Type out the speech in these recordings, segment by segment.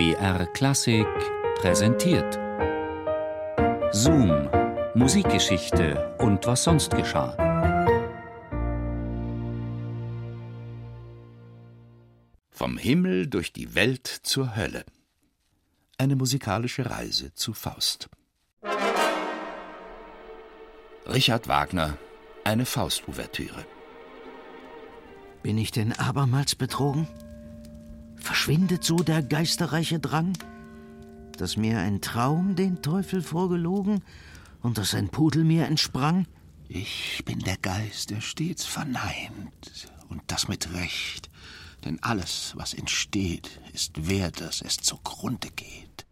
BR Klassik präsentiert. Zoom, Musikgeschichte und was sonst geschah. Vom Himmel durch die Welt zur Hölle. Eine musikalische Reise zu Faust. Richard Wagner, eine Faustouvertüre. Bin ich denn abermals betrogen? Verschwindet so der geisterreiche Drang? Dass mir ein Traum den Teufel vorgelogen und dass ein Pudel mir entsprang? Ich bin der Geist, der stets verneint, und das mit Recht, denn alles, was entsteht, ist wert, dass es zugrunde geht.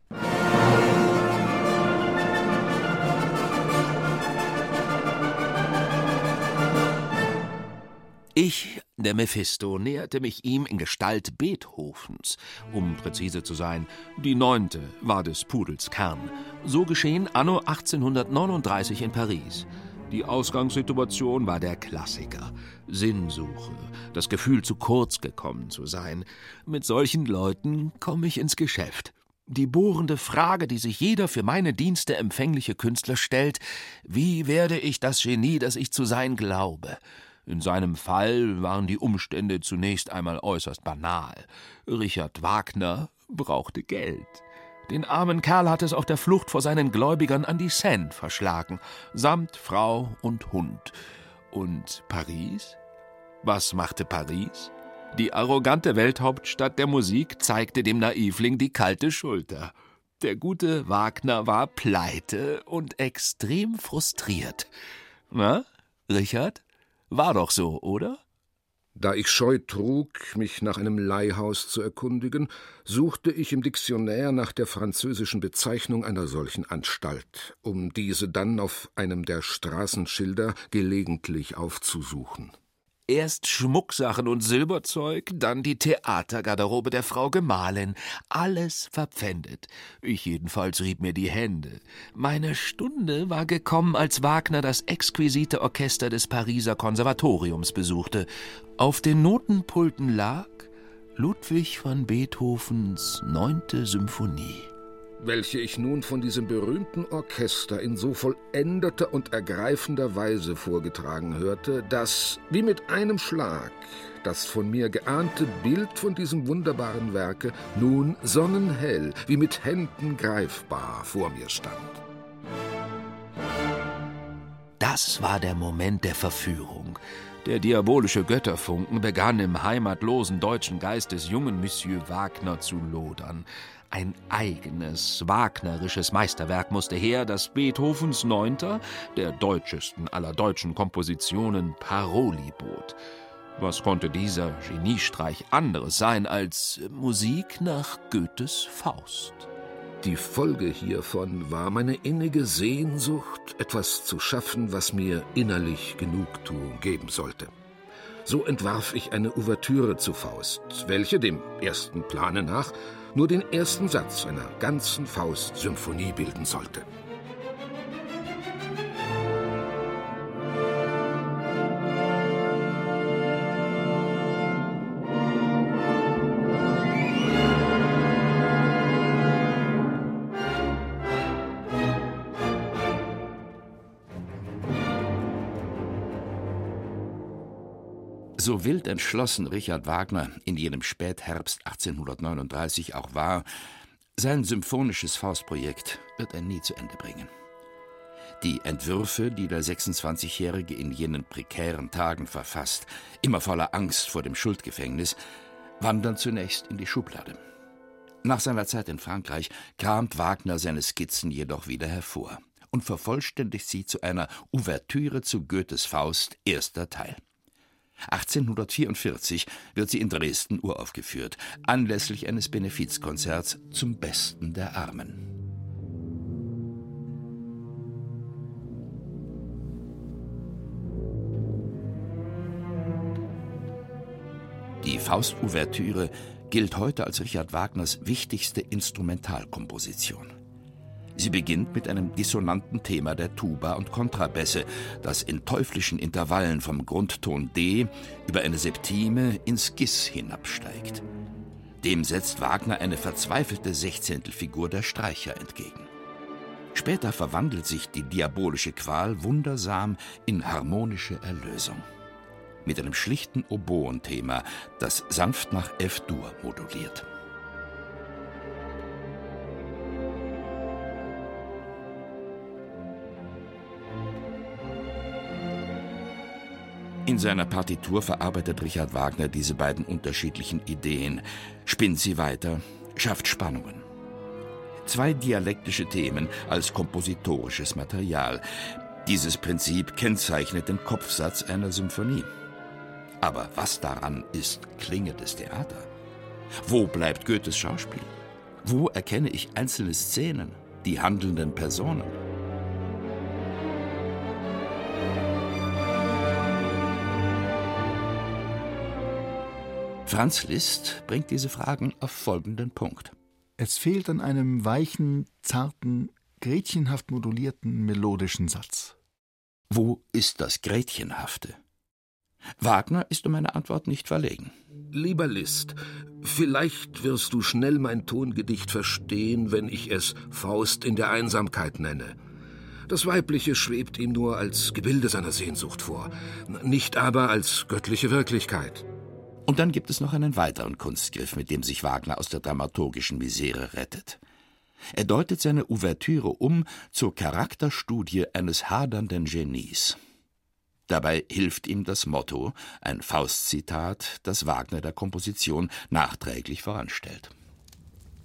Ich, der Mephisto, näherte mich ihm in Gestalt Beethovens. Um präzise zu sein, die neunte war des Pudels Kern. So geschehen anno 1839 in Paris. Die Ausgangssituation war der Klassiker. Sinnsuche, das Gefühl, zu kurz gekommen zu sein. Mit solchen Leuten komme ich ins Geschäft. Die bohrende Frage, die sich jeder für meine Dienste empfängliche Künstler stellt, wie werde ich das Genie, das ich zu sein glaube? In seinem Fall waren die Umstände zunächst einmal äußerst banal. Richard Wagner brauchte Geld. Den armen Kerl hatte es auf der Flucht vor seinen Gläubigern an die Seine verschlagen, samt Frau und Hund. Und Paris? Was machte Paris? Die arrogante Welthauptstadt der Musik zeigte dem Naivling die kalte Schulter. Der gute Wagner war pleite und extrem frustriert. Na, Richard? War doch so, oder? Da ich Scheu trug, mich nach einem Leihhaus zu erkundigen, suchte ich im Diktionär nach der französischen Bezeichnung einer solchen Anstalt, um diese dann auf einem der Straßenschilder gelegentlich aufzusuchen. Erst Schmucksachen und Silberzeug, dann die Theatergarderobe der Frau Gemahlin. Alles verpfändet. Ich jedenfalls rieb mir die Hände. Meine Stunde war gekommen, als Wagner das exquisite Orchester des Pariser Konservatoriums besuchte. Auf den Notenpulten lag Ludwig van Beethovens neunte Symphonie welche ich nun von diesem berühmten Orchester in so vollendeter und ergreifender Weise vorgetragen hörte, dass, wie mit einem Schlag, das von mir geahnte Bild von diesem wunderbaren Werke nun sonnenhell, wie mit Händen greifbar vor mir stand. Das war der Moment der Verführung. Der diabolische Götterfunken begann im heimatlosen deutschen Geist des jungen Monsieur Wagner zu lodern. Ein eigenes, wagnerisches Meisterwerk musste her, das Beethovens Neunter, der deutschesten aller deutschen Kompositionen, Paroli bot. Was konnte dieser Geniestreich anderes sein als Musik nach Goethes Faust? Die Folge hiervon war meine innige Sehnsucht, etwas zu schaffen, was mir innerlich Genugtuung geben sollte. So entwarf ich eine Ouvertüre zu Faust, welche dem ersten Plane nach nur den ersten Satz einer ganzen Faust-Symphonie bilden sollte. So wild entschlossen Richard Wagner in jenem Spätherbst 1839 auch war, sein symphonisches Faustprojekt wird er nie zu Ende bringen. Die Entwürfe, die der 26-Jährige in jenen prekären Tagen verfasst, immer voller Angst vor dem Schuldgefängnis, wandern zunächst in die Schublade. Nach seiner Zeit in Frankreich kramt Wagner seine Skizzen jedoch wieder hervor und vervollständigt sie zu einer Ouvertüre zu Goethes Faust, erster Teil. 1844 wird sie in Dresden uraufgeführt, anlässlich eines Benefizkonzerts zum Besten der Armen. Die Faust-Ouvertüre gilt heute als Richard Wagners wichtigste Instrumentalkomposition. Sie beginnt mit einem dissonanten Thema der Tuba und Kontrabässe, das in teuflischen Intervallen vom Grundton D über eine Septime ins Gis hinabsteigt. Dem setzt Wagner eine verzweifelte Sechzehntelfigur der Streicher entgegen. Später verwandelt sich die diabolische Qual wundersam in harmonische Erlösung. Mit einem schlichten Oboenthema, das sanft nach F-Dur moduliert. In seiner Partitur verarbeitet Richard Wagner diese beiden unterschiedlichen Ideen, spinnt sie weiter, schafft Spannungen. Zwei dialektische Themen als kompositorisches Material. Dieses Prinzip kennzeichnet den Kopfsatz einer Symphonie. Aber was daran ist klingendes Theater? Wo bleibt Goethes Schauspiel? Wo erkenne ich einzelne Szenen, die handelnden Personen? Franz Liszt bringt diese Fragen auf folgenden Punkt. Es fehlt an einem weichen, zarten, gretchenhaft modulierten melodischen Satz. Wo ist das Gretchenhafte? Wagner ist um eine Antwort nicht verlegen. Lieber Liszt, vielleicht wirst du schnell mein Tongedicht verstehen, wenn ich es Faust in der Einsamkeit nenne. Das Weibliche schwebt ihm nur als Gebilde seiner Sehnsucht vor, nicht aber als göttliche Wirklichkeit. Und dann gibt es noch einen weiteren Kunstgriff, mit dem sich Wagner aus der dramaturgischen Misere rettet. Er deutet seine Ouvertüre um zur Charakterstudie eines hadernden Genies. Dabei hilft ihm das Motto, ein Faustzitat, das Wagner der Komposition nachträglich voranstellt.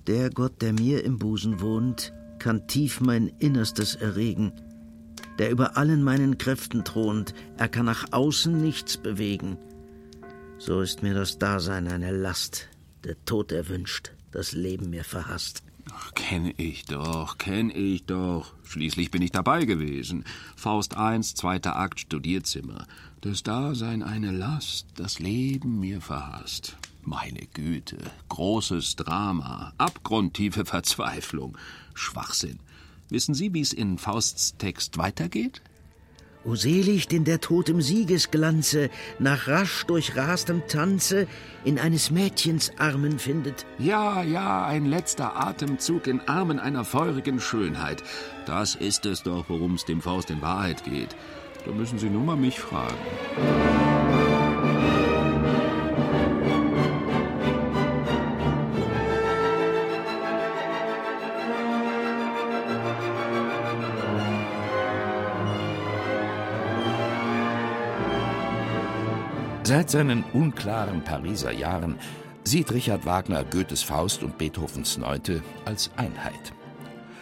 Der Gott, der mir im Busen wohnt, kann tief mein Innerstes erregen. Der über allen meinen Kräften thront, er kann nach außen nichts bewegen. So ist mir das Dasein eine Last, der Tod erwünscht, das Leben mir verhasst. Ach, kenn ich doch, kenn ich doch. Schließlich bin ich dabei gewesen. Faust I, zweiter Akt, Studierzimmer. Das Dasein eine Last, das Leben mir verhasst. Meine Güte, großes Drama, abgrundtiefe Verzweiflung, Schwachsinn. Wissen Sie, wie es in Fausts Text weitergeht? O selig, den der Tod im Siegesglanze nach rasch durchrastem Tanze in eines Mädchens Armen findet. Ja, ja, ein letzter Atemzug in Armen einer feurigen Schönheit. Das ist es doch, worum es dem Faust in Wahrheit geht. Da müssen Sie nur mal mich fragen. Seit seinen unklaren Pariser Jahren sieht Richard Wagner Goethes Faust und Beethovens Neunte als Einheit.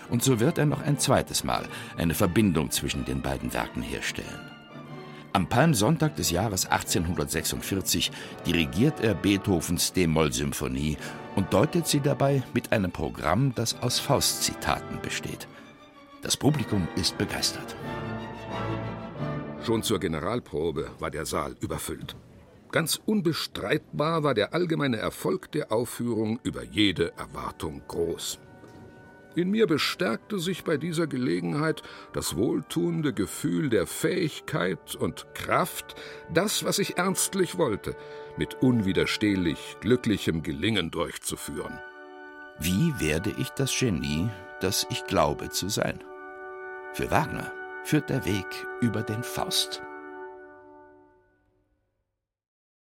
Und so wird er noch ein zweites Mal eine Verbindung zwischen den beiden Werken herstellen. Am Palmsonntag des Jahres 1846 dirigiert er Beethovens D-Moll-Symphonie und deutet sie dabei mit einem Programm, das aus Faust-Zitaten besteht. Das Publikum ist begeistert. Schon zur Generalprobe war der Saal überfüllt. Ganz unbestreitbar war der allgemeine Erfolg der Aufführung über jede Erwartung groß. In mir bestärkte sich bei dieser Gelegenheit das wohltuende Gefühl der Fähigkeit und Kraft, das, was ich ernstlich wollte, mit unwiderstehlich glücklichem Gelingen durchzuführen. Wie werde ich das Genie, das ich glaube zu sein? Für Wagner führt der Weg über den Faust.